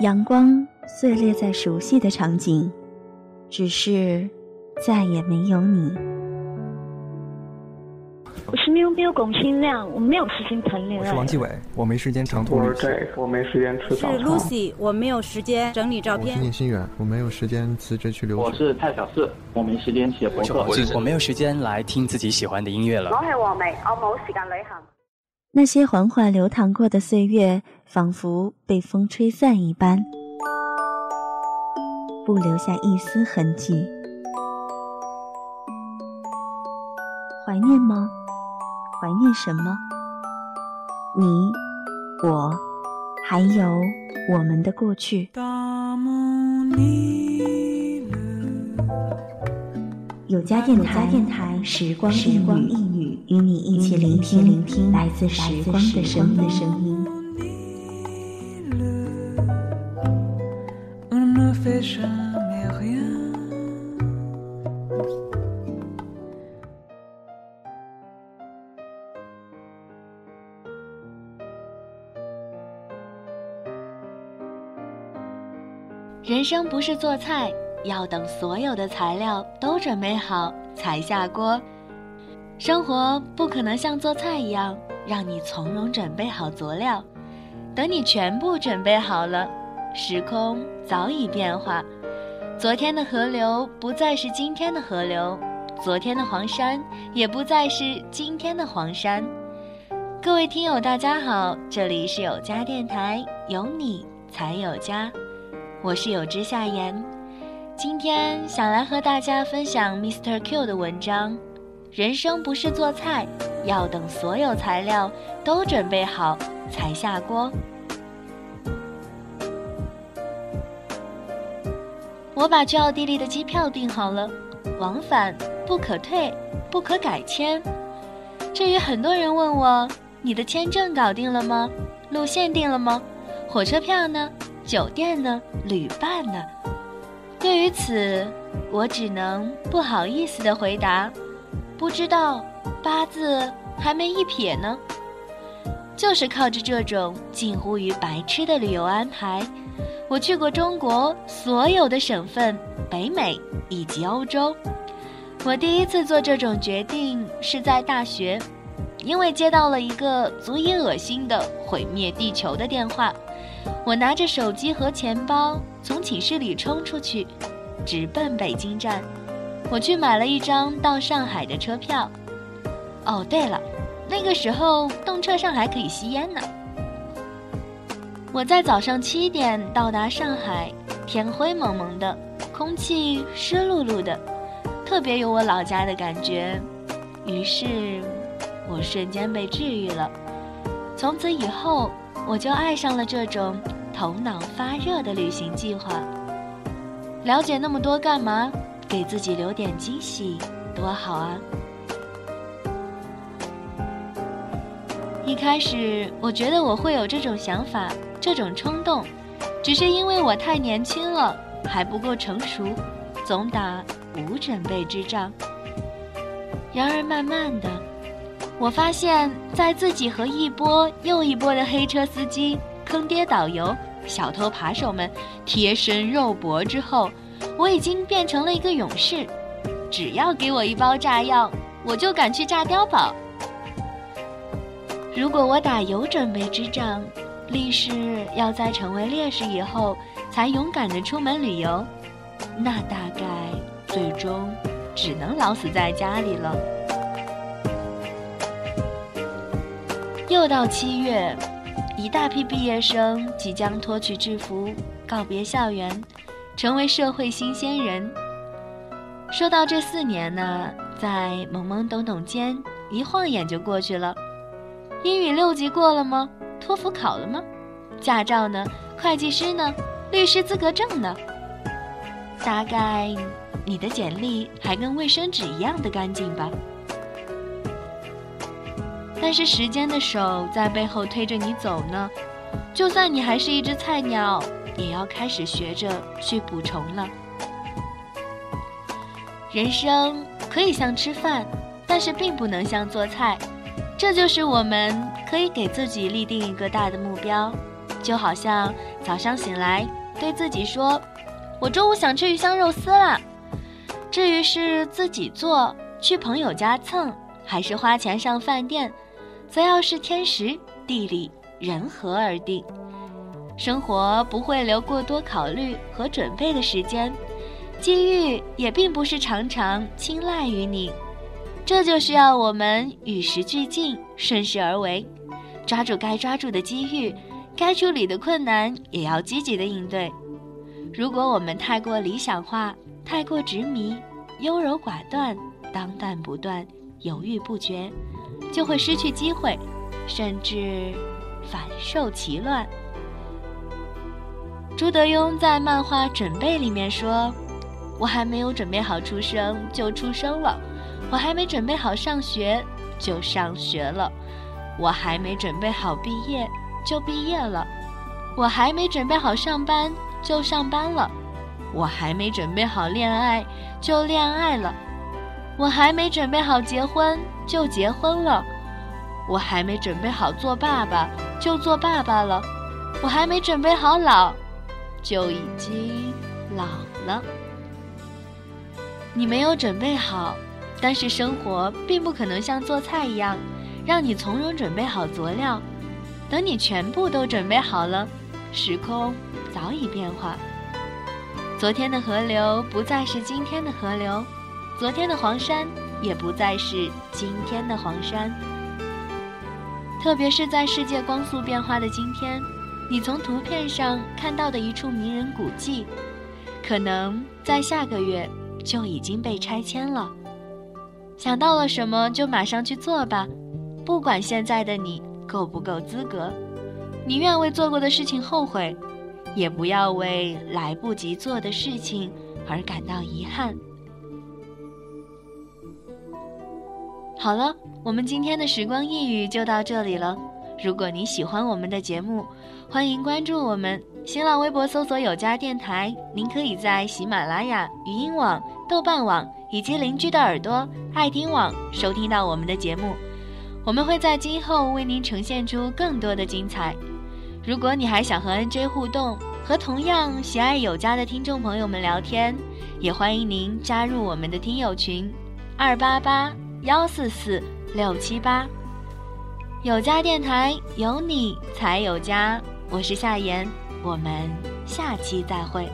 阳光碎裂在熟悉的场景，只是再也没有你。我是喵喵龚新亮，我没有时间谈恋爱。我是王继伟，我没时间长途旅行。我没时间吃早餐。是 Lucy，我没有时间整理照片。我是聂心远，我没有时间辞职去留学。我是蔡小四，我没时间写博客。我没有时间来听自己喜欢的音乐了。我是王梅，我冇时间旅行。那些缓缓流淌过的岁月，仿佛被风吹散一般，不留下一丝痕迹。怀念吗？怀念什么？你、我，还有我们的过去。有家电台，电台时光时光一语，与你一起聆听聆听来自时光的声音。人生不是做菜，要等所有的材料都准备好才下锅。生活不可能像做菜一样，让你从容准备好佐料。等你全部准备好了，时空早已变化。昨天的河流不再是今天的河流，昨天的黄山也不再是今天的黄山。各位听友，大家好，这里是有家电台，有你才有家。我是有知夏言，今天想来和大家分享 Mr. Q 的文章。人生不是做菜，要等所有材料都准备好才下锅。我把去奥地利的机票订好了，往返不可退，不可改签。至于很多人问我，你的签证搞定了吗？路线定了吗？火车票呢？酒店呢？旅伴呢？对于此，我只能不好意思的回答：不知道，八字还没一撇呢。就是靠着这种近乎于白痴的旅游安排，我去过中国所有的省份、北美以及欧洲。我第一次做这种决定是在大学，因为接到了一个足以恶心的毁灭地球的电话。我拿着手机和钱包从寝室里冲出去，直奔北京站。我去买了一张到上海的车票。哦，对了，那个时候动车上还可以吸烟呢。我在早上七点到达上海，天灰蒙蒙的，空气湿漉漉的，特别有我老家的感觉。于是，我瞬间被治愈了。从此以后。我就爱上了这种头脑发热的旅行计划。了解那么多干嘛？给自己留点惊喜，多好啊！一开始我觉得我会有这种想法、这种冲动，只是因为我太年轻了，还不够成熟，总打无准备之仗。然而慢慢的。我发现，在自己和一波又一波的黑车司机、坑爹导游、小偷扒手们贴身肉搏之后，我已经变成了一个勇士。只要给我一包炸药，我就敢去炸碉堡。如果我打有准备之仗，立誓要在成为烈士以后才勇敢的出门旅游，那大概最终只能老死在家里了。又到七月，一大批毕业生即将脱去制服，告别校园，成为社会新鲜人。说到这四年呢，在懵懵懂懂间，一晃眼就过去了。英语六级过了吗？托福考了吗？驾照呢？会计师呢？律师资格证呢？大概你的简历还跟卫生纸一样的干净吧。但是时间的手在背后推着你走呢，就算你还是一只菜鸟，也要开始学着去补充了。人生可以像吃饭，但是并不能像做菜，这就是我们可以给自己立定一个大的目标，就好像早上醒来对自己说：“我中午想吃鱼香肉丝了。”至于是自己做、去朋友家蹭，还是花钱上饭店，则要是天时、地利、人和而定。生活不会留过多考虑和准备的时间，机遇也并不是常常青睐于你。这就需要我们与时俱进，顺势而为，抓住该抓住的机遇，该处理的困难也要积极的应对。如果我们太过理想化，太过执迷，优柔寡断，当断不断，犹豫不决，就会失去机会，甚至反受其乱。朱德庸在漫画《准备》里面说：“我还没有准备好出生，就出生了；我还没准备好上学，就上学了；我还没准备好毕业，就毕业了；我还没准备好上班，就上班了。”我还没准备好恋爱，就恋爱了；我还没准备好结婚，就结婚了；我还没准备好做爸爸，就做爸爸了；我还没准备好老，就已经老了。你没有准备好，但是生活并不可能像做菜一样，让你从容准备好佐料。等你全部都准备好了，时空早已变化。昨天的河流不再是今天的河流，昨天的黄山也不再是今天的黄山。特别是在世界光速变化的今天，你从图片上看到的一处名人古迹，可能在下个月就已经被拆迁了。想到了什么就马上去做吧，不管现在的你够不够资格，宁愿为做过的事情后悔。也不要为来不及做的事情而感到遗憾。好了，我们今天的时光一语就到这里了。如果你喜欢我们的节目，欢迎关注我们新浪微博搜索“有家电台”。您可以在喜马拉雅、语音网、豆瓣网以及邻居的耳朵、爱听网收听到我们的节目。我们会在今后为您呈现出更多的精彩。如果你还想和 NJ 互动，和同样喜爱有家的听众朋友们聊天，也欢迎您加入我们的听友群，二八八幺四四六七八。有家电台有你才有家，我是夏言，我们下期再会。